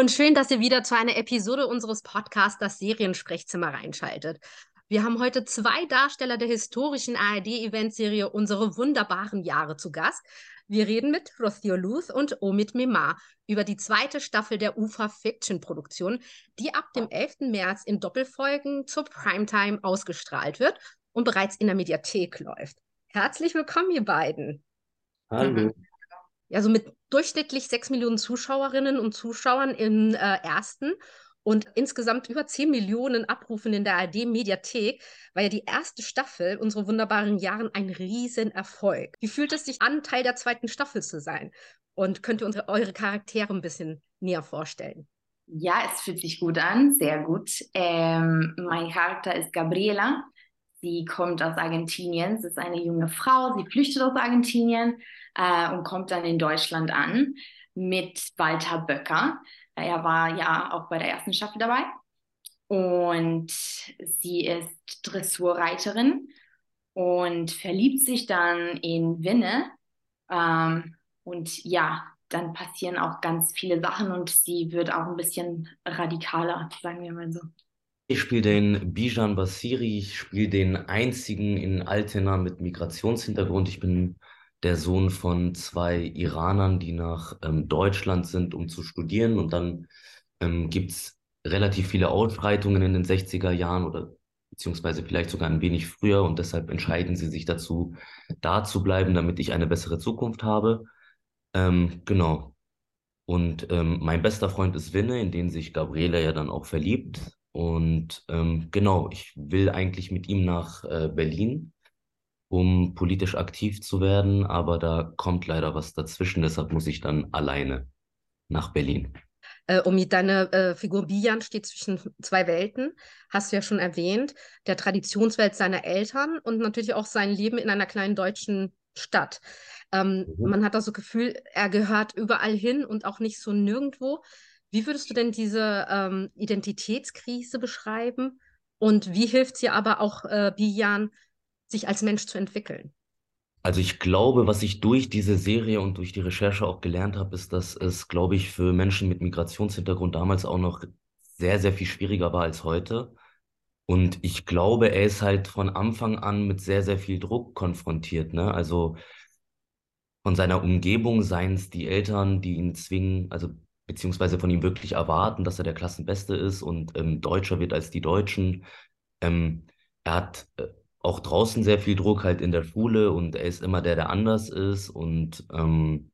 und schön, dass ihr wieder zu einer Episode unseres Podcasts Das Seriensprechzimmer reinschaltet. Wir haben heute zwei Darsteller der historischen ARD-Eventserie Unsere wunderbaren Jahre zu Gast. Wir reden mit Rothio Luth und Omid Memar über die zweite Staffel der UFA Fiction Produktion, die ab dem 11. März in Doppelfolgen zur Primetime ausgestrahlt wird und bereits in der Mediathek läuft. Herzlich willkommen, ihr beiden. Hallo. Also mit durchschnittlich sechs Millionen Zuschauerinnen und Zuschauern im äh, ersten und insgesamt über 10 Millionen Abrufen in der ARD-Mediathek war ja die erste Staffel Unsere wunderbaren Jahren ein Riesenerfolg. Wie fühlt es sich an, Teil der zweiten Staffel zu sein? Und könnt ihr unsere, eure Charaktere ein bisschen näher vorstellen? Ja, es fühlt sich gut an, sehr gut. Ähm, mein Charakter ist Gabriela. Sie kommt aus Argentinien. Sie ist eine junge Frau. Sie flüchtet aus Argentinien äh, und kommt dann in Deutschland an mit Walter Böcker. Er war ja auch bei der ersten Staffel dabei. Und sie ist Dressurreiterin und verliebt sich dann in Winne. Ähm, und ja, dann passieren auch ganz viele Sachen und sie wird auch ein bisschen radikaler, sagen wir mal so. Ich spiele den Bijan Basiri, ich spiele den einzigen in Altena mit Migrationshintergrund. Ich bin der Sohn von zwei Iranern, die nach ähm, Deutschland sind, um zu studieren. Und dann ähm, gibt es relativ viele Ausschreitungen in den 60er Jahren oder beziehungsweise vielleicht sogar ein wenig früher. Und deshalb entscheiden sie sich dazu, da zu bleiben, damit ich eine bessere Zukunft habe. Ähm, genau. Und ähm, mein bester Freund ist Winne, in den sich Gabriele ja dann auch verliebt. Und ähm, genau, ich will eigentlich mit ihm nach äh, Berlin um politisch aktiv zu werden, aber da kommt leider was dazwischen, deshalb muss ich dann alleine nach Berlin. Äh, Omi, deine äh, Figur Bijan steht zwischen zwei Welten, hast du ja schon erwähnt, der Traditionswelt seiner Eltern und natürlich auch sein Leben in einer kleinen deutschen Stadt. Ähm, mhm. Man hat das so Gefühl, er gehört überall hin und auch nicht so nirgendwo. Wie würdest du denn diese ähm, Identitätskrise beschreiben? Und wie hilft sie aber auch äh, Bijan, sich als Mensch zu entwickeln? Also ich glaube, was ich durch diese Serie und durch die Recherche auch gelernt habe, ist, dass es, glaube ich, für Menschen mit Migrationshintergrund damals auch noch sehr, sehr viel schwieriger war als heute. Und ich glaube, er ist halt von Anfang an mit sehr, sehr viel Druck konfrontiert. Ne? Also von seiner Umgebung, seien es die Eltern, die ihn zwingen, also beziehungsweise von ihm wirklich erwarten, dass er der Klassenbeste ist und ähm, Deutscher wird als die Deutschen. Ähm, er hat äh, auch draußen sehr viel Druck halt in der Schule und er ist immer der, der anders ist und ähm,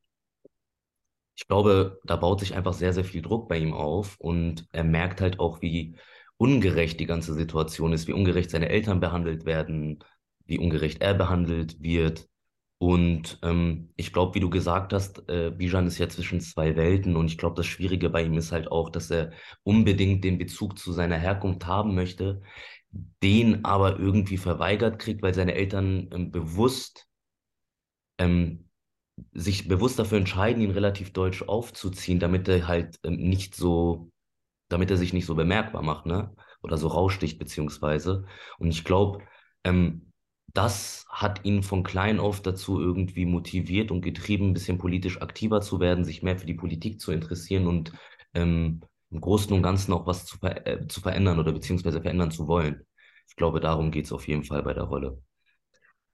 ich glaube, da baut sich einfach sehr, sehr viel Druck bei ihm auf und er merkt halt auch, wie ungerecht die ganze Situation ist, wie ungerecht seine Eltern behandelt werden, wie ungerecht er behandelt wird. Und ähm, ich glaube, wie du gesagt hast, äh, Bijan ist ja zwischen zwei Welten und ich glaube, das Schwierige bei ihm ist halt auch, dass er unbedingt den Bezug zu seiner Herkunft haben möchte, den aber irgendwie verweigert kriegt, weil seine Eltern ähm, bewusst ähm, sich bewusst dafür entscheiden, ihn relativ deutsch aufzuziehen, damit er halt ähm, nicht so, damit er sich nicht so bemerkbar macht, ne? Oder so raussticht, beziehungsweise. Und ich glaube, ähm, das hat ihn von klein auf dazu irgendwie motiviert und getrieben, ein bisschen politisch aktiver zu werden, sich mehr für die Politik zu interessieren und ähm, im Großen und Ganzen auch was zu, ver äh, zu verändern oder beziehungsweise verändern zu wollen. Ich glaube, darum geht es auf jeden Fall bei der Rolle.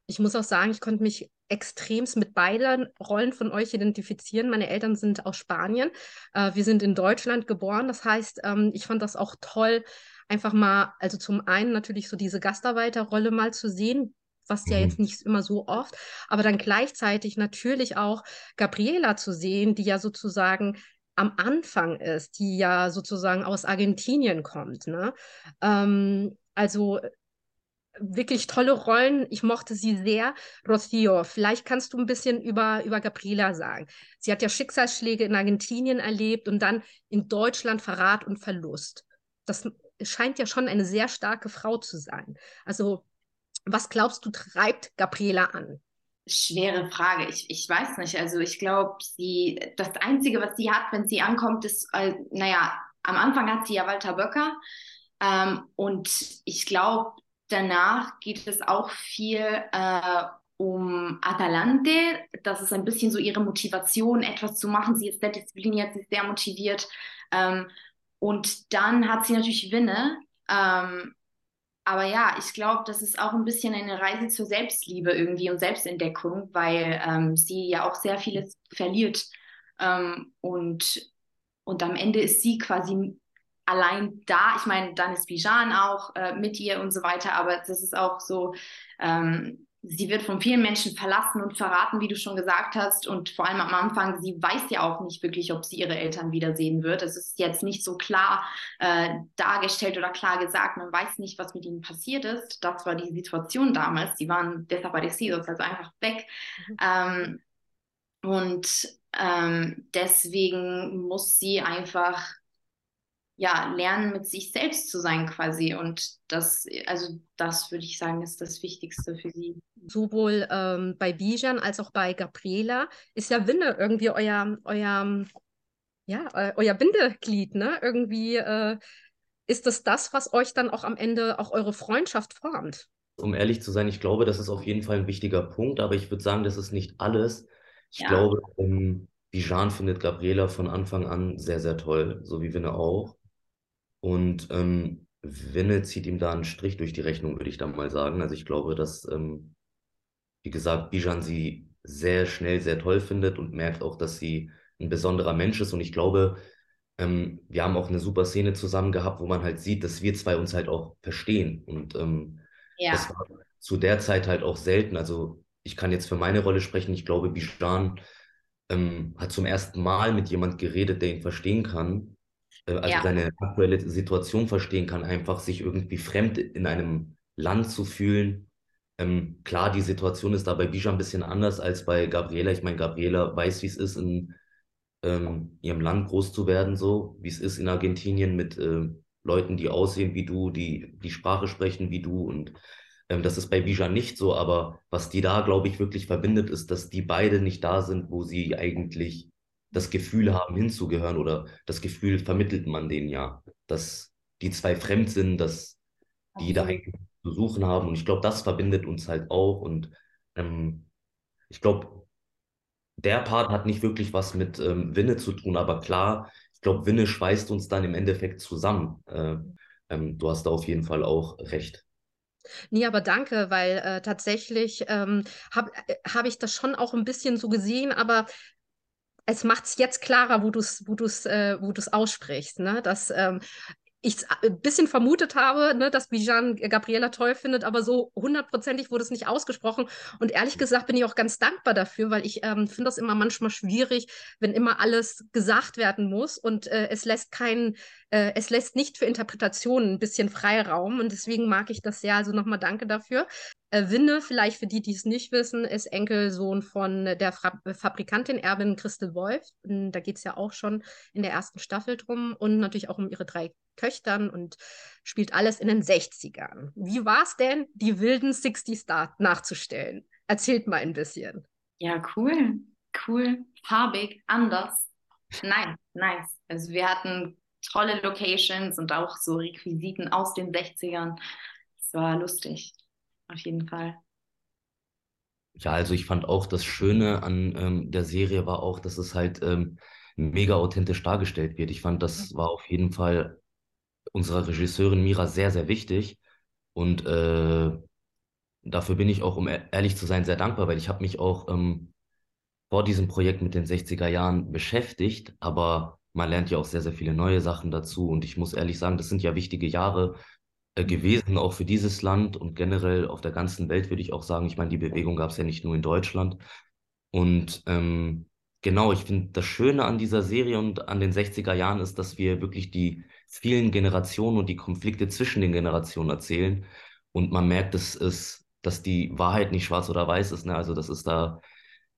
Ich muss auch sagen, ich konnte mich extremst mit beiden Rollen von euch identifizieren. Meine Eltern sind aus Spanien. Äh, wir sind in Deutschland geboren. Das heißt, ähm, ich fand das auch toll, einfach mal, also zum einen natürlich so diese Gastarbeiterrolle mal zu sehen, was ja mhm. jetzt nicht immer so oft, aber dann gleichzeitig natürlich auch Gabriela zu sehen, die ja sozusagen am Anfang ist, die ja sozusagen aus Argentinien kommt. Ne? Ähm, also wirklich tolle Rollen. Ich mochte sie sehr. Rocío, vielleicht kannst du ein bisschen über, über Gabriela sagen. Sie hat ja Schicksalsschläge in Argentinien erlebt und dann in Deutschland Verrat und Verlust. Das scheint ja schon eine sehr starke Frau zu sein. Also, was glaubst du, treibt Gabriela an? Schwere Frage. Ich, ich weiß nicht. Also ich glaube, sie, das Einzige, was sie hat, wenn sie ankommt, ist, äh, naja, am Anfang hat sie ja Walter Böcker. Ähm, und ich glaube, danach geht es auch viel äh, um Atalante. Das ist ein bisschen so ihre Motivation, etwas zu machen. Sie ist sehr diszipliniert, sie ist sehr motiviert. Ähm, und dann hat sie natürlich Winne. Ähm, aber ja, ich glaube, das ist auch ein bisschen eine Reise zur Selbstliebe irgendwie und Selbstentdeckung, weil ähm, sie ja auch sehr vieles verliert. Ähm, und, und am Ende ist sie quasi allein da. Ich meine, dann ist Bijan auch äh, mit ihr und so weiter, aber das ist auch so, ähm, sie wird von vielen Menschen verlassen und verraten, wie du schon gesagt hast. Und vor allem am Anfang, sie weiß ja auch nicht wirklich, ob sie ihre Eltern wiedersehen wird. Es ist jetzt nicht so klar äh, dargestellt oder klar gesagt. Man weiß nicht, was mit ihnen passiert ist. Das war die Situation damals. Sie waren desaparecidos, also einfach weg. Mhm. Ähm, und ähm, deswegen muss sie einfach ja, lernen, mit sich selbst zu sein quasi. Und das, also das würde ich sagen, ist das Wichtigste für sie. Sowohl ähm, bei Bijan als auch bei Gabriela ist ja Winde irgendwie euer, euer, ja, euer Bindeglied, ne? Irgendwie äh, ist das das, was euch dann auch am Ende auch eure Freundschaft formt. Um ehrlich zu sein, ich glaube, das ist auf jeden Fall ein wichtiger Punkt, aber ich würde sagen, das ist nicht alles. Ich ja. glaube, um, Bijan findet Gabriela von Anfang an sehr, sehr toll, so wie Winne auch. Und ähm, Winne zieht ihm da einen Strich durch die Rechnung, würde ich dann mal sagen. Also ich glaube, dass, ähm, wie gesagt, Bijan sie sehr schnell sehr toll findet und merkt auch, dass sie ein besonderer Mensch ist. Und ich glaube, ähm, wir haben auch eine super Szene zusammen gehabt, wo man halt sieht, dass wir zwei uns halt auch verstehen. Und ähm, ja. das war zu der Zeit halt auch selten. Also ich kann jetzt für meine Rolle sprechen. Ich glaube, Bijan ähm, hat zum ersten Mal mit jemand geredet, der ihn verstehen kann also ja. seine aktuelle Situation verstehen kann, einfach sich irgendwie fremd in einem Land zu fühlen. Ähm, klar, die Situation ist da bei Bija ein bisschen anders als bei Gabriela. Ich meine, Gabriela weiß, wie es ist, in ähm, ihrem Land groß zu werden, so wie es ist in Argentinien mit äh, Leuten, die aussehen wie du, die die Sprache sprechen wie du. Und ähm, das ist bei Bija nicht so. Aber was die da, glaube ich, wirklich verbindet, ist, dass die beide nicht da sind, wo sie eigentlich das Gefühl haben, hinzugehören oder das Gefühl vermittelt man denen ja, dass die zwei fremd sind, dass die da eigentlich zu suchen haben. Und ich glaube, das verbindet uns halt auch. Und ähm, ich glaube, der Part hat nicht wirklich was mit ähm, Winne zu tun, aber klar, ich glaube, Winne schweißt uns dann im Endeffekt zusammen. Äh, ähm, du hast da auf jeden Fall auch recht. Nee, aber danke, weil äh, tatsächlich ähm, habe äh, hab ich das schon auch ein bisschen so gesehen, aber es macht es jetzt klarer, wo du es wo du's, äh, wo du's aussprichst. Ne? Dass ähm, ich ein bisschen vermutet habe, ne, dass Bijan Gabriela toll findet, aber so hundertprozentig wurde es nicht ausgesprochen. Und ehrlich gesagt bin ich auch ganz dankbar dafür, weil ich ähm, finde das immer manchmal schwierig, wenn immer alles gesagt werden muss und äh, es lässt keinen, äh, es lässt nicht für Interpretationen ein bisschen Freiraum. Und deswegen mag ich das sehr. Also nochmal danke dafür. Äh, Winne, vielleicht für die, die es nicht wissen, ist Enkelsohn von der Fra Fabrikantin Erbin Christel Wolf. Und da geht es ja auch schon in der ersten Staffel drum und natürlich auch um ihre drei Töchtern und spielt alles in den 60ern. Wie war es denn, die wilden 60s da nachzustellen? Erzählt mal ein bisschen. Ja, cool. Cool, farbig, anders. Nice, nice. Also wir hatten tolle Locations und auch so Requisiten aus den 60ern. Es war lustig auf jeden Fall. Ja, also ich fand auch das Schöne an ähm, der Serie war auch, dass es halt ähm, mega authentisch dargestellt wird. Ich fand, das war auf jeden Fall unserer Regisseurin Mira sehr, sehr wichtig. Und äh, dafür bin ich auch, um e-, ehrlich zu sein, sehr dankbar, weil ich habe mich auch ähm, vor diesem Projekt mit den 60er Jahren beschäftigt, aber man lernt ja auch sehr, sehr viele neue Sachen dazu. Und ich muss ehrlich sagen, das sind ja wichtige Jahre äh, gewesen, auch für dieses Land und generell auf der ganzen Welt, würde ich auch sagen. Ich meine, die Bewegung gab es ja nicht nur in Deutschland. Und ähm, genau, ich finde, das Schöne an dieser Serie und an den 60er Jahren ist, dass wir wirklich die vielen Generationen und die Konflikte zwischen den Generationen erzählen. Und man merkt, dass, es, dass die Wahrheit nicht schwarz oder weiß ist. Ne? Also, dass es da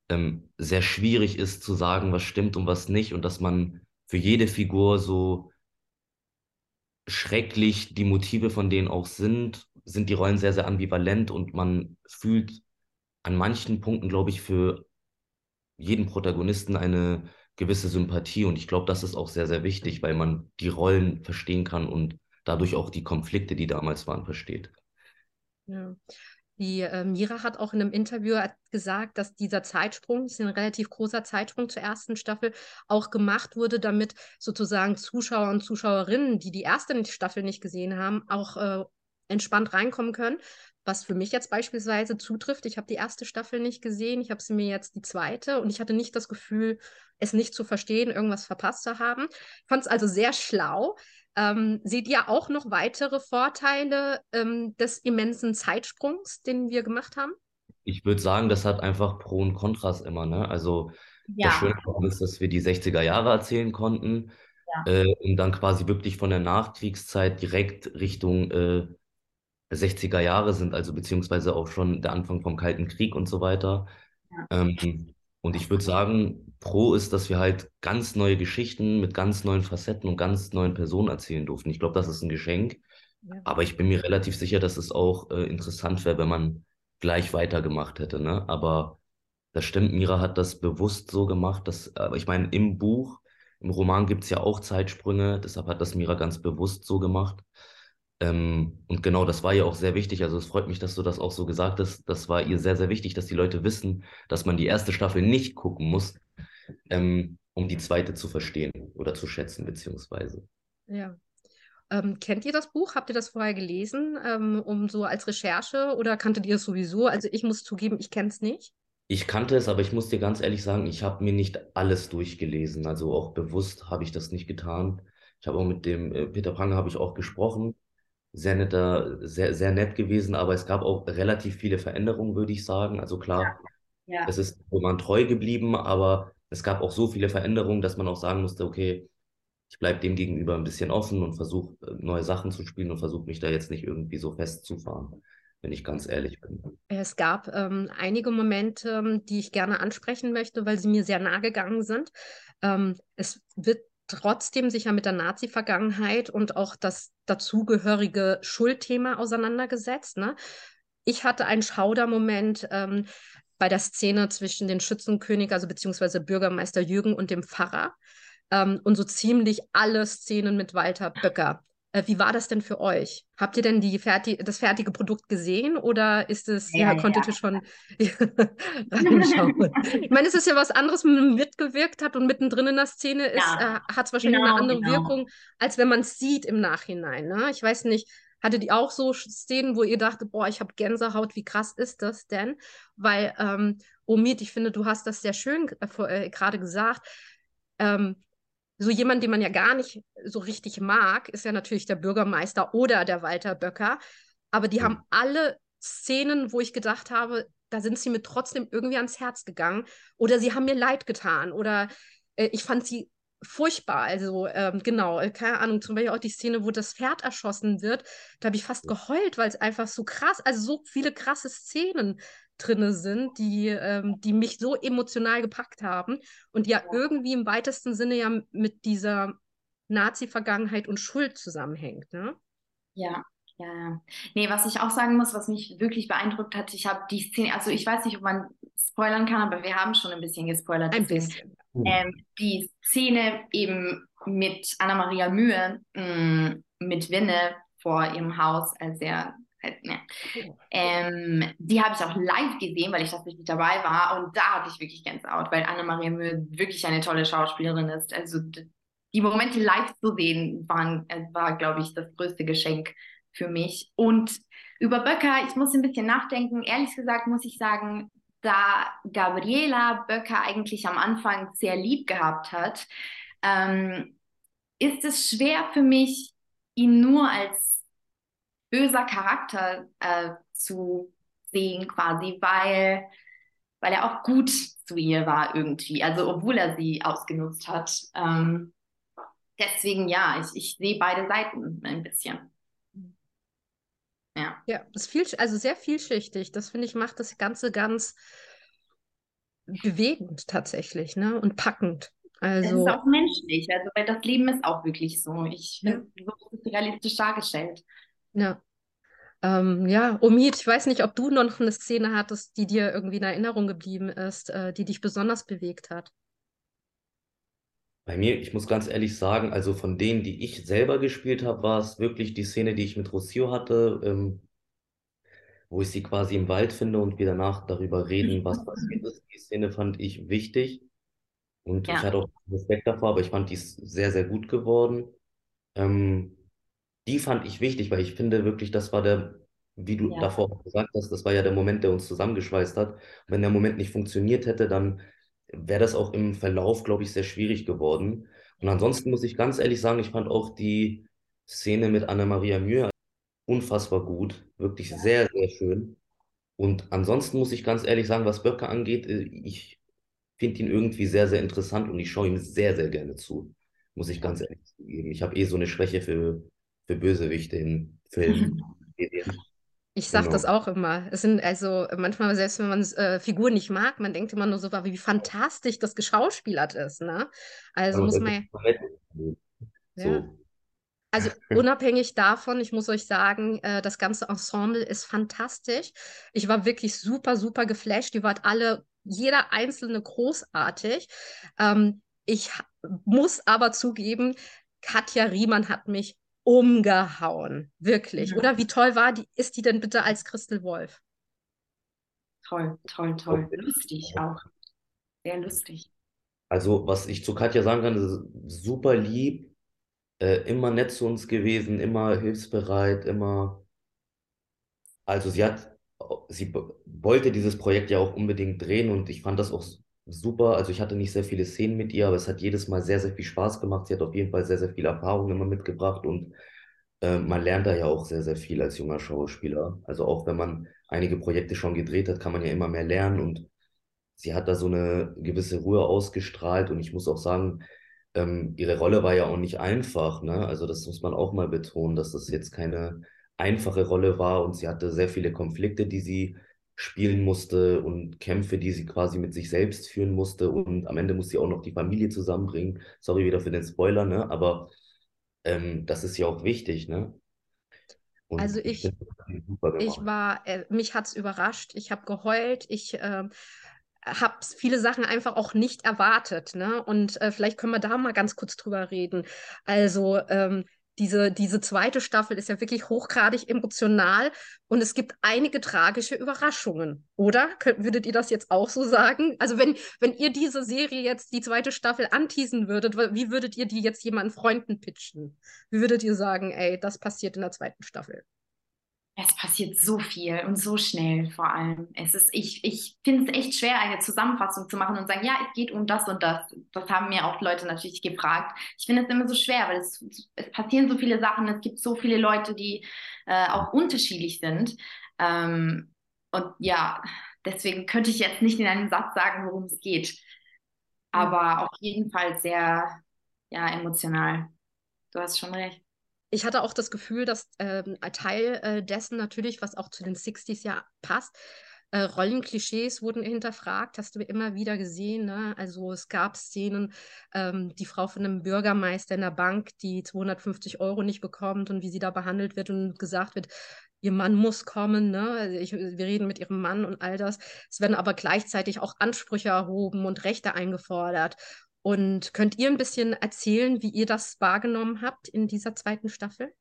ähm, sehr schwierig ist zu sagen, was stimmt und was nicht. Und dass man für jede Figur so schrecklich die Motive von denen auch sind, sind die Rollen sehr, sehr ambivalent und man fühlt an manchen Punkten, glaube ich, für jeden Protagonisten eine gewisse Sympathie und ich glaube, das ist auch sehr, sehr wichtig, weil man die Rollen verstehen kann und dadurch auch die Konflikte, die damals waren, versteht. Ja. Die äh, Mira hat auch in einem Interview gesagt, dass dieser Zeitsprung, das ist ein relativ großer Zeitsprung zur ersten Staffel, auch gemacht wurde, damit sozusagen Zuschauer und Zuschauerinnen, die die erste Staffel nicht gesehen haben, auch äh, entspannt reinkommen können. Was für mich jetzt beispielsweise zutrifft. Ich habe die erste Staffel nicht gesehen, ich habe sie mir jetzt die zweite und ich hatte nicht das Gefühl, es nicht zu verstehen, irgendwas verpasst zu haben. Ich fand es also sehr schlau, ähm, seht ihr auch noch weitere Vorteile ähm, des immensen Zeitsprungs, den wir gemacht haben? Ich würde sagen, das hat einfach Pro und Kontras immer. Ne? Also ja. das Schöne ist, dass wir die 60er Jahre erzählen konnten ja. äh, und dann quasi wirklich von der Nachkriegszeit direkt Richtung äh, 60er Jahre sind, also beziehungsweise auch schon der Anfang vom Kalten Krieg und so weiter. Ja. Ähm, und ich würde sagen, pro ist, dass wir halt ganz neue Geschichten mit ganz neuen Facetten und ganz neuen Personen erzählen durften. Ich glaube, das ist ein Geschenk. Ja. Aber ich bin mir relativ sicher, dass es auch äh, interessant wäre, wenn man gleich weitergemacht hätte. Ne? Aber das stimmt, Mira hat das bewusst so gemacht, dass, aber ich meine, im Buch, im Roman gibt es ja auch Zeitsprünge, deshalb hat das Mira ganz bewusst so gemacht. Ähm, und genau, das war ja auch sehr wichtig. Also es freut mich, dass du das auch so gesagt hast. Das war ihr sehr, sehr wichtig, dass die Leute wissen, dass man die erste Staffel nicht gucken muss, ähm, um die zweite zu verstehen oder zu schätzen, beziehungsweise. Ja. Ähm, kennt ihr das Buch? Habt ihr das vorher gelesen, ähm, um so als Recherche oder kanntet ihr es sowieso? Also ich muss zugeben, ich kenne es nicht. Ich kannte es, aber ich muss dir ganz ehrlich sagen, ich habe mir nicht alles durchgelesen. Also auch bewusst habe ich das nicht getan. Ich habe auch mit dem äh, Peter Pranger habe ich auch gesprochen sehr netter, sehr, sehr nett gewesen, aber es gab auch relativ viele Veränderungen, würde ich sagen. Also klar, ja. Ja. es ist man treu geblieben, aber es gab auch so viele Veränderungen, dass man auch sagen musste, okay, ich bleibe dem gegenüber ein bisschen offen und versuche äh, neue Sachen zu spielen und versuche mich da jetzt nicht irgendwie so festzufahren, wenn ich ganz ehrlich bin. Es gab ähm, einige Momente, ähm, die ich gerne ansprechen möchte, weil sie mir sehr nahe gegangen sind. Ähm, es wird trotzdem sich ja mit der Nazi-Vergangenheit und auch das dazugehörige Schuldthema auseinandergesetzt. Ne? Ich hatte einen Schaudermoment ähm, bei der Szene zwischen den Schützenkönig, also beziehungsweise Bürgermeister Jürgen und dem Pfarrer. Ähm, und so ziemlich alle Szenen mit Walter Böcker. Äh, wie war das denn für euch? Habt ihr denn die fertig, das fertige Produkt gesehen oder ist es, ja, ja konntet ja. ihr schon reinschauen? ich meine, es ist ja was anderes, wenn man mitgewirkt hat und mittendrin in der Szene ist, ja, äh, hat es wahrscheinlich genau, eine andere genau. Wirkung, als wenn man es sieht im Nachhinein. Ne? Ich weiß nicht, hattet ihr auch so Szenen, wo ihr dachtet, boah, ich habe Gänsehaut, wie krass ist das denn? Weil, ähm, Omid, ich finde, du hast das sehr schön äh, äh gerade gesagt. Ähm, so jemand, den man ja gar nicht so richtig mag, ist ja natürlich der Bürgermeister oder der Walter Böcker. Aber die mhm. haben alle Szenen, wo ich gedacht habe, da sind sie mir trotzdem irgendwie ans Herz gegangen. Oder sie haben mir leid getan. Oder äh, ich fand sie furchtbar. Also ähm, genau, äh, keine Ahnung, zum Beispiel auch die Szene, wo das Pferd erschossen wird. Da habe ich fast geheult, weil es einfach so krass, also so viele krasse Szenen drin sind, die, ähm, die mich so emotional gepackt haben und ja, ja irgendwie im weitesten Sinne ja mit dieser Nazi-Vergangenheit und Schuld zusammenhängt. Ne? Ja, ja, ja. Nee, was ich auch sagen muss, was mich wirklich beeindruckt hat, ich habe die Szene, also ich weiß nicht, ob man spoilern kann, aber wir haben schon ein bisschen gespoilert. Ein bisschen. Ähm, die Szene eben mit Anna-Maria Mühe, mh, mm, mit Winne vor ihrem Haus, als er Ähm, die habe ich auch live gesehen, weil ich tatsächlich dabei war. Und da hatte ich wirklich Gänsehaut, weil Anne-Maria Mühe wirklich eine tolle Schauspielerin ist. Also die Momente live zu sehen, waren, äh, war, glaube ich, das größte Geschenk für mich. Und über Böcker, ich muss ein bisschen nachdenken. Ehrlich gesagt muss ich sagen, da Gabriela Böcker eigentlich am Anfang sehr lieb gehabt hat, ähm, ist es schwer für mich, ihn nur als böser Charakter äh, zu sehen, quasi, weil, weil er auch gut zu ihr war irgendwie, also obwohl er sie ausgenutzt hat. Ähm, deswegen ja, ich, ich sehe beide Seiten ein bisschen. Ja. Ja, das ist viel, also sehr vielschichtig. Das finde ich macht das Ganze ganz bewegend tatsächlich, ne? Und packend. Also, es ist auch menschlich, also weil das Leben ist auch wirklich so. Ich finde, ja. so ist es realistisch dargestellt. Ja. Ähm, ja, Omid, ich weiß nicht, ob du noch eine Szene hattest, die dir irgendwie in Erinnerung geblieben ist, äh, die dich besonders bewegt hat. Bei mir, ich muss ganz ehrlich sagen, also von denen, die ich selber gespielt habe, war es wirklich die Szene, die ich mit Rossio hatte, ähm, wo ich sie quasi im Wald finde und wir danach darüber reden, was passiert ist. Die Szene fand ich wichtig und Ja. ich hatte auch Respekt davor, aber ich fand die ist sehr, sehr gut geworden. Ähm, die fand ich wichtig, weil ich finde wirklich, das war der, wie du Ja. davor auch gesagt hast, das war ja der Moment, der uns zusammengeschweißt hat. Wenn der Moment nicht funktioniert hätte, dann wäre das auch im Verlauf, glaube ich, sehr schwierig geworden. Und ansonsten muss ich ganz ehrlich sagen, ich fand auch die Szene mit Anna-Maria Mühe unfassbar gut, wirklich sehr, sehr schön. Und ansonsten muss ich ganz ehrlich sagen, was Böcke angeht, äh, ich finde ihn irgendwie sehr, sehr interessant und ich schaue ihm sehr, sehr gerne zu, muss ich ganz ehrlich zugeben. Ich habe eh so eine Schwäche für, für Bösewichte in Filmen. Ich sage das Genau. auch immer. Es sind also manchmal, selbst wenn man äh, Figuren nicht mag, man denkt immer nur so, wie fantastisch das geschauspielert ist. Ne? Also Aber muss das man ja. So. Also unabhängig davon, ich muss euch sagen, äh, das ganze Ensemble ist fantastisch. Ich war wirklich super, super geflasht. Die waren alle, jeder einzelne großartig. Ähm, ich muss aber zugeben, Katja Riemann hat mich umgehauen. Wirklich. Ja. Oder wie toll war die, ist die denn bitte als Christel Wolf? Toll, toll, toll. Lustig auch. Sehr lustig. Also, was ich zu Katja sagen kann, ist super lieb, äh, immer nett zu uns gewesen, immer hilfsbereit, immer. Also, sie hat, sie wollte dieses Projekt ja auch unbedingt drehen und ich fand das auch super. Also, ich hatte nicht sehr viele Szenen mit ihr, aber es hat jedes Mal sehr, sehr viel Spaß gemacht. Sie hat auf jeden Fall sehr, sehr viel Erfahrung immer mitgebracht und äh, man lernt da ja auch sehr, sehr viel als junger Schauspieler. Also, auch wenn man einige Projekte schon gedreht hat, kann man ja immer mehr lernen und sie hat da so eine gewisse Ruhe ausgestrahlt und ich muss auch sagen, ähm, ihre Rolle war ja auch nicht einfach, ne? Also das muss man auch mal betonen, dass das jetzt keine einfache Rolle war und sie hatte sehr viele Konflikte, die sie spielen musste und Kämpfe, die sie quasi mit sich selbst führen musste und am Ende muss sie auch noch die Familie zusammenbringen. Sorry wieder für den Spoiler, ne? Aber ähm, das ist ja auch wichtig, ne? Und Also ich ich, war, äh, mich hat es überrascht. Ich habe geheult. Ich ähm, habe viele Sachen einfach auch nicht erwartet. Ne? Und äh, vielleicht können wir da mal ganz kurz drüber reden. Also ähm, diese, diese zweite Staffel ist ja wirklich hochgradig emotional und es gibt einige tragische Überraschungen, oder? Könnt, würdet ihr das jetzt auch so sagen? Also wenn, wenn ihr diese Serie jetzt, die zweite Staffel anteasen würdet, wie würdet ihr die jetzt jemanden Freunden pitchen? Wie würdet ihr sagen, ey, das passiert in der zweiten Staffel? Es passiert so viel und so schnell vor allem. Es ist, ich, ich finde es echt schwer, eine Zusammenfassung zu machen und sagen, ja, es geht um das und das. Das haben mir auch Leute natürlich gefragt. Ich finde es immer so schwer, weil es, es passieren so viele Sachen, es gibt so viele Leute, die äh, auch unterschiedlich sind. Ähm, und ja, deswegen könnte ich jetzt nicht in einem Satz sagen, worum es geht. Aber auf jeden Fall sehr, ja, emotional. Du hast schon recht. Ich hatte auch das Gefühl, dass ähm, ein Teil äh, dessen natürlich, was auch zu den 60s ja passt, äh, Rollenklischees wurden hinterfragt, hast du immer wieder gesehen. Ne? Also es gab Szenen, ähm, die Frau von einem Bürgermeister in der Bank, die 250 Euro nicht bekommt und wie sie da behandelt wird und gesagt wird, ihr Mann muss kommen, ne? Also ich, wir reden mit ihrem Mann und all das. Es werden aber gleichzeitig auch Ansprüche erhoben und Rechte eingefordert. Und könnt ihr ein bisschen erzählen, wie ihr das wahrgenommen habt in dieser zweiten Staffel?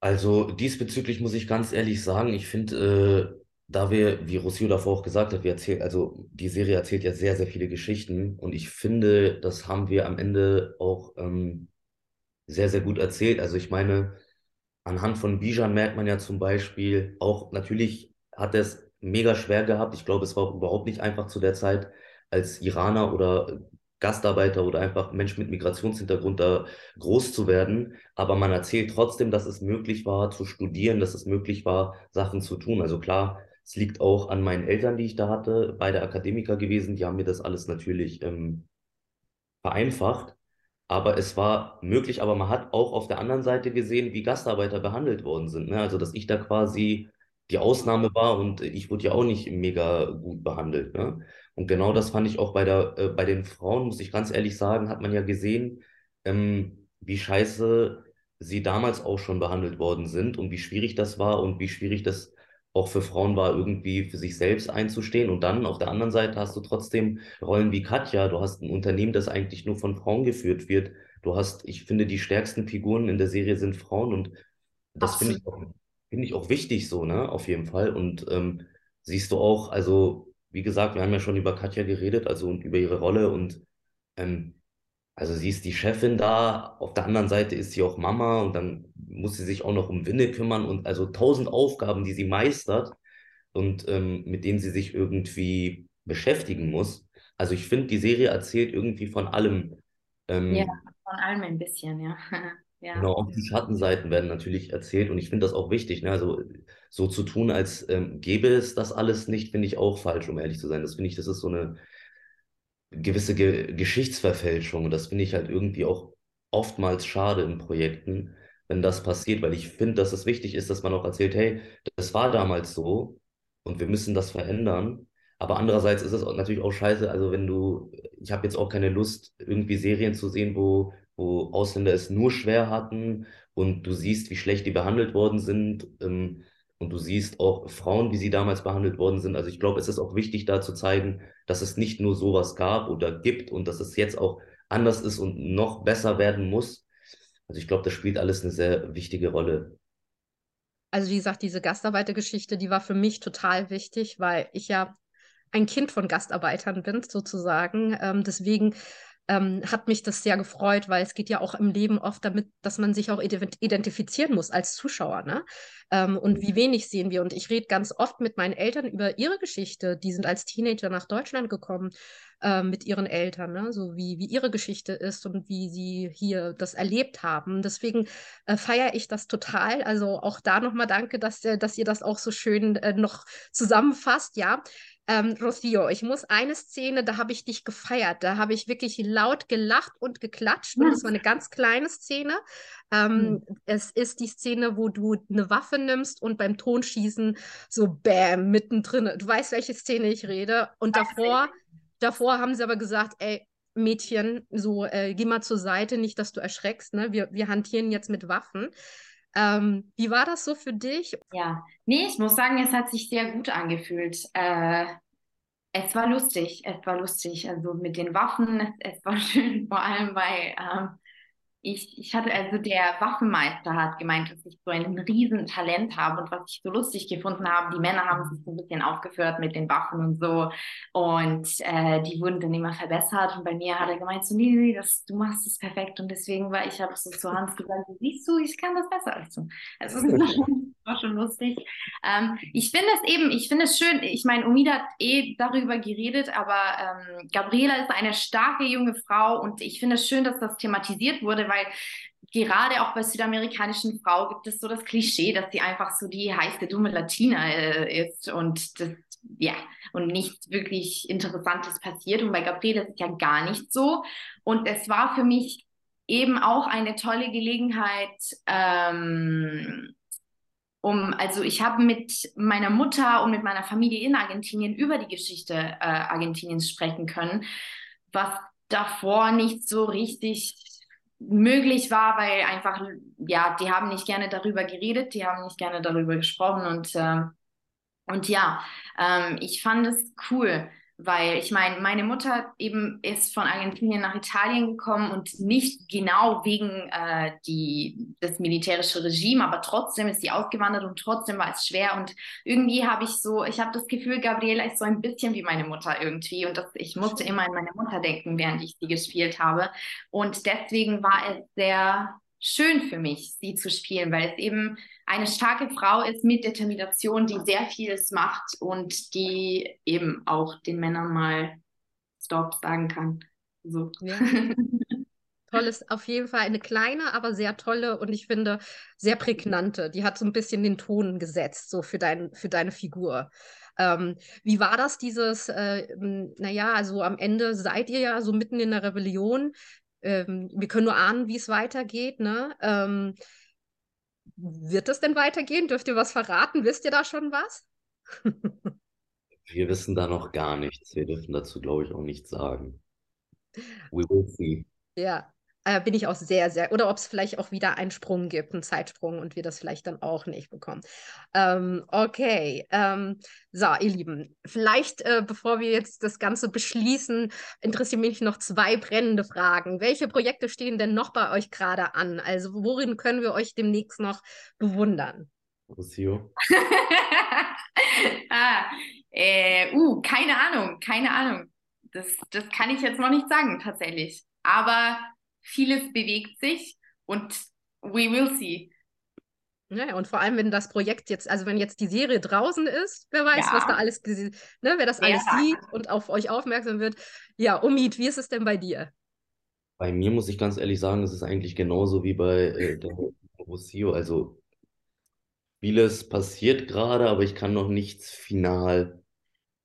Also diesbezüglich muss ich ganz ehrlich sagen, ich finde, äh, da wir, wie Rossio davor auch gesagt hat, wir erzählen, also die Serie erzählt ja sehr, sehr viele Geschichten und ich finde, das haben wir am Ende auch ähm, sehr, sehr gut erzählt. Also ich meine, anhand von Bijan merkt man ja zum Beispiel auch, natürlich hat er es mega schwer gehabt. Ich glaube, es war überhaupt nicht einfach zu der Zeit als Iraner oder Gastarbeiter oder einfach Mensch mit Migrationshintergrund da groß zu werden. Aber man erzählt trotzdem, dass es möglich war zu studieren, dass es möglich war, Sachen zu tun. Also klar, es liegt auch an meinen Eltern, die ich da hatte, beide Akademiker gewesen, die haben mir das alles natürlich ähm, vereinfacht. Aber es war möglich, aber man hat auch auf der anderen Seite gesehen, wie Gastarbeiter behandelt worden sind. Ne? Also, dass ich da quasi die Ausnahme war und ich wurde ja auch nicht mega gut behandelt. Ne? Und genau das fand ich auch bei der, äh, bei den Frauen, muss ich ganz ehrlich sagen, hat man ja gesehen, ähm, wie scheiße sie damals auch schon behandelt worden sind und wie schwierig das war und wie schwierig das auch für Frauen war, irgendwie für sich selbst einzustehen. Und dann auf der anderen Seite hast du trotzdem Rollen wie Katja. Du hast ein Unternehmen, das eigentlich nur von Frauen geführt wird. Du hast, ich finde, die stärksten Figuren in der Serie sind Frauen und das finde ich auch finde ich auch wichtig so, ne, auf jeden Fall. Und ähm, siehst du auch, also, wie gesagt, wir haben ja schon über Katja geredet, also und über ihre Rolle und ähm, also sie ist die Chefin da, auf der anderen Seite ist sie auch Mama und dann muss sie sich auch noch um Winne kümmern und also tausend Aufgaben, die sie meistert und ähm, mit denen sie sich irgendwie beschäftigen muss. Also ich finde, die Serie erzählt irgendwie von allem. Ähm, ja, von allem ein bisschen, ja. ja. Genau, auch die Schattenseiten werden natürlich erzählt und ich finde das auch wichtig. Ne? Also so zu tun, als ähm, gäbe es das alles nicht, finde ich auch falsch, um ehrlich zu sein. Das finde ich, das ist so eine gewisse Ge Geschichtsverfälschung. Und das finde ich halt irgendwie auch oftmals schade in Projekten, wenn das passiert, weil ich finde, dass es wichtig ist, dass man auch erzählt, hey, das war damals so und wir müssen das verändern. Aber andererseits ist es natürlich auch scheiße, also wenn du, ich habe jetzt auch keine Lust, irgendwie Serien zu sehen, wo, wo Ausländer es nur schwer hatten und du siehst, wie schlecht die behandelt worden sind. Ähm, und du siehst auch Frauen, wie sie damals behandelt worden sind. Also ich glaube, es ist auch wichtig, da zu zeigen, dass es nicht nur sowas gab oder gibt und dass es jetzt auch anders ist und noch besser werden muss. Also ich glaube, das spielt alles eine sehr wichtige Rolle. Also wie gesagt, diese Gastarbeitergeschichte, die war für mich total wichtig, weil ich ja ein Kind von Gastarbeitern bin, sozusagen. Ähm, deswegen ähm, hat mich das sehr gefreut, weil es geht ja auch im Leben oft damit, dass man sich auch identifizieren muss als Zuschauer. Ne? Ähm, und wie wenig sehen wir. Und ich rede ganz oft mit meinen Eltern über ihre Geschichte. Die sind als Teenager nach Deutschland gekommen äh, mit ihren Eltern, ne? so wie, wie ihre Geschichte ist und wie sie hier das erlebt haben. Deswegen äh, feiere ich das total. Also auch da nochmal danke, dass, äh, dass ihr das auch so schön äh, noch zusammenfasst. Ja, ähm, Rocio, ich muss eine Szene, da habe ich dich gefeiert. Da habe ich wirklich laut gelacht und geklatscht. Und das war eine ganz kleine Szene. Ähm, mhm. Es ist die Szene, wo du eine Waffe nimmst und beim Tonschießen so Bäm mittendrin. Du weißt, welche Szene ich rede. Und davor, davor haben sie aber gesagt, ey, Mädchen, so äh, geh mal zur Seite, nicht, dass du erschreckst. Ne? Wir, wir hantieren jetzt mit Waffen. Ähm, wie war das so für dich? Ja, nee, ich muss sagen, es hat sich sehr gut angefühlt. Äh, es war lustig, es war lustig. Also mit den Waffen, es, war schön, vor allem weil ähm, ich, ich hatte, also der Waffenmeister hat gemeint, dass ich so ein Riesentalent habe und was ich so lustig gefunden habe, die Männer haben sich so ein bisschen aufgeführt mit den Waffen und so. Und äh, die wurden dann immer verbessert. Und bei mir hat er gemeint, so nee, nee, das, du machst es perfekt. Und deswegen war ich, habe so zu Hans gesagt, siehst du, ich kann das besser als du. Also das war schon, war schon lustig. Ähm, ich finde es eben, ich finde es schön, ich meine, Umida hat eh darüber geredet, aber ähm, Gabriela ist eine starke junge Frau und ich finde es schön, dass das thematisiert wurde, weil weil gerade auch bei südamerikanischen Frauen gibt es so das Klischee, dass sie einfach so die heiße, dumme Latina äh, ist und das, ja, und nichts wirklich Interessantes passiert. Und bei Gabriele ist es ja gar nicht so. Und es war für mich eben auch eine tolle Gelegenheit, ähm, um, also ich habe mit meiner Mutter und mit meiner Familie in Argentinien über die Geschichte äh, Argentiniens sprechen können, was davor nicht so richtig möglich war, weil einfach, ja, die haben nicht gerne darüber geredet, die haben nicht gerne darüber gesprochen und, äh, und ja, ähm, ich fand es cool, weil ich meine, meine Mutter eben ist von Argentinien nach Italien gekommen und nicht genau wegen äh, die, das militärische Regime, aber trotzdem ist sie ausgewandert und trotzdem war es schwer. Und irgendwie habe ich so, ich habe das Gefühl, Gabriela ist so ein bisschen wie meine Mutter irgendwie. Und das, ich musste immer an meine Mutter denken, während ich sie gespielt habe. Und deswegen war es sehr schön für mich, sie zu spielen, weil es eben eine starke Frau ist mit Determination, die sehr vieles macht und die eben auch den Männern mal Stop sagen kann. So. Ja. Toll ist auf jeden Fall eine kleine, aber sehr tolle und ich finde sehr prägnante. Die hat so ein bisschen den Ton gesetzt, so für, dein, für deine Figur. Ähm, wie war das, dieses, äh, naja, also am Ende seid ihr ja so mitten in der Rebellion ähm, wir können nur ahnen, wie es weitergeht. Ne? Ähm, wird es denn weitergehen? Dürft ihr was verraten? Wisst ihr da schon was? wir wissen da noch gar nichts. Wir dürfen dazu, glaube ich, auch nichts sagen. We will see. Ja, äh, bin ich auch sehr, sehr, oder ob es vielleicht auch wieder einen Sprung gibt, einen Zeitsprung und wir das vielleicht dann auch nicht bekommen. Ähm, okay, ähm, so, ihr Lieben, vielleicht, äh, bevor wir jetzt das Ganze beschließen, interessieren mich noch zwei brennende Fragen. Welche Projekte stehen denn noch bei euch gerade an? Also, worin können wir euch demnächst noch bewundern? Rocio? ah, äh, uh, keine Ahnung, keine Ahnung. Das, das kann ich jetzt noch nicht sagen, tatsächlich. Aber vieles bewegt sich und we will see. Ja, und vor allem, wenn das Projekt jetzt, also wenn jetzt die Serie draußen ist, wer weiß, ja. was da alles, ne, wer das alles ja. sieht und auf euch aufmerksam wird. Ja, Umid, wie ist es denn bei dir? Bei mir muss ich ganz ehrlich sagen, es ist eigentlich genauso wie bei äh, der Rocio. Also vieles passiert gerade, aber ich kann noch nichts final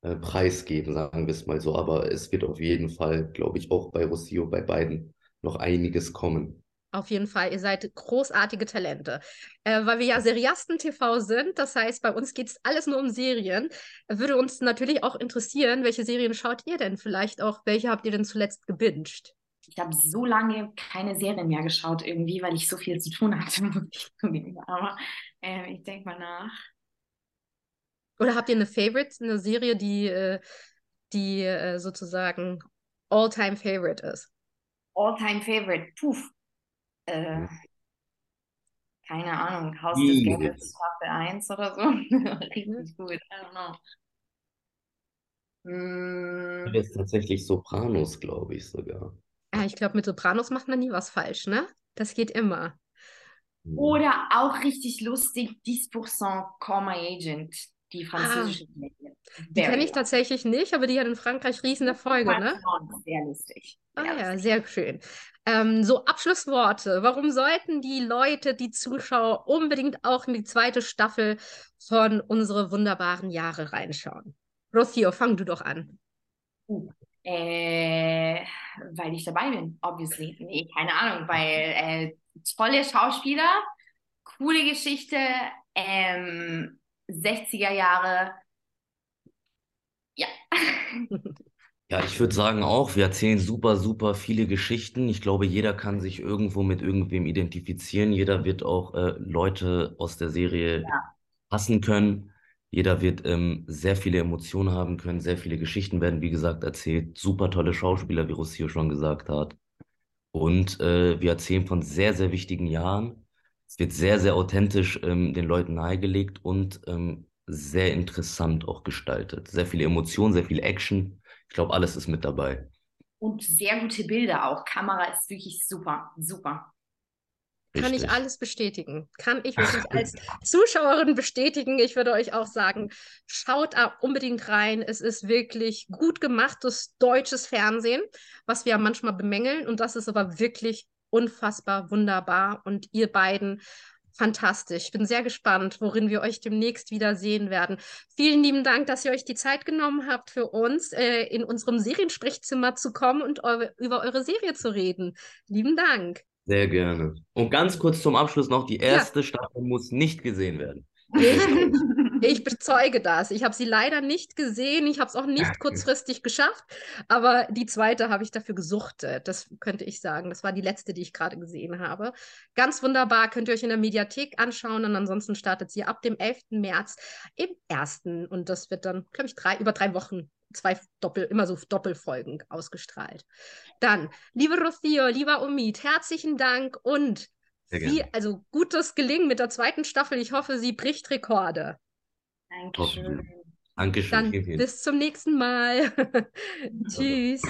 äh, preisgeben, sagen wir es mal so. Aber es wird auf jeden Fall, glaube ich, auch bei Rocio, bei beiden noch einiges kommen. Auf jeden Fall, ihr seid großartige Talente. Äh, weil wir ja Seriasten TV sind, das heißt, bei uns geht es alles nur um Serien. Würde uns natürlich auch interessieren, welche Serien schaut ihr denn? Vielleicht auch, welche habt ihr denn zuletzt gebinged? Ich habe so lange keine Serien mehr geschaut, irgendwie, weil ich so viel zu tun hatte, Aber äh, ich denke mal nach. Oder habt ihr eine Favorite, eine Serie, die, äh, die äh, sozusagen All-Time Favorite ist? All-Time Favorite, puh, äh, keine Ahnung, Haus des Geldes, Staffel 1 oder so. Richtig gut, I don't know. Mm. Das ist tatsächlich Sopranos, glaube ich sogar. Ja, ich glaube, mit Sopranos macht man nie was falsch, ne? Das geht immer. Hm. Oder auch richtig lustig, 10% Call My Agent, die ah. französische ah, Die kenne ich tatsächlich nicht, aber die hat in Frankreich riesen Erfolge, ne? Sehr lustig. Sehr ah ja, sehr schön. Ähm, so Abschlussworte. Warum sollten die Leute, die Zuschauer unbedingt auch in die zweite Staffel von unsere wunderbaren Jahre reinschauen? Rocio, fang du doch an. Uh, äh, weil ich dabei bin, obviously. Nee, keine Ahnung, weil äh, tolle Schauspieler, coole Geschichte, ähm, 60er Jahre. Ja. Ja, ich würde sagen auch, wir erzählen super, super viele Geschichten. Ich glaube, jeder kann sich irgendwo mit irgendwem identifizieren. Jeder wird auch äh, Leute aus der Serie ja. hassen können. Jeder wird ähm, sehr viele Emotionen haben können. Sehr viele Geschichten werden, wie gesagt, erzählt. Super tolle Schauspieler, wie Rossio schon gesagt hat. Und äh, wir erzählen von sehr, sehr wichtigen Jahren. Es wird sehr, sehr authentisch ähm, den Leuten nahegelegt und ähm, sehr interessant auch gestaltet. Sehr viele Emotionen, sehr viel Action. Ich glaube, alles ist mit dabei. Und sehr gute Bilder auch. Kamera ist wirklich super, super. Richtig. Kann ich alles bestätigen. Kann ich wirklich als Zuschauerin bestätigen. Ich würde euch auch sagen, schaut da unbedingt rein. Es ist wirklich gut gemachtes deutsches Fernsehen, was wir manchmal bemängeln. Und das ist aber wirklich unfassbar wunderbar. Und ihr beiden fantastisch. Ich bin sehr gespannt, worin wir euch demnächst wieder sehen werden. Vielen lieben Dank, dass ihr euch die Zeit genommen habt, für uns äh, in unserem Seriensprechzimmer zu kommen und eure, über eure Serie zu reden. Lieben Dank. Sehr gerne. Und ganz kurz zum Abschluss noch, die erste ja. Staffel muss nicht gesehen werden. Ich bezeuge das. Ich habe sie leider nicht gesehen. Ich habe es auch nicht kurzfristig geschafft. Aber die zweite habe ich dafür gesuchtet. Das könnte ich sagen. Das war die letzte, die ich gerade gesehen habe. Ganz wunderbar. Könnt ihr euch in der Mediathek anschauen. Und ansonsten startet sie ab dem 11. März im ersten. Und das wird dann, glaube ich, drei, über drei Wochen zwei Doppel, immer so Doppelfolgen ausgestrahlt. Dann, liebe Rocio, lieber Umid, herzlichen Dank und wie, also gutes Gelingen mit der zweiten Staffel. Ich hoffe, sie bricht Rekorde. Dankeschön. Dankeschön. Dann bis zum nächsten Mal. Tschüss.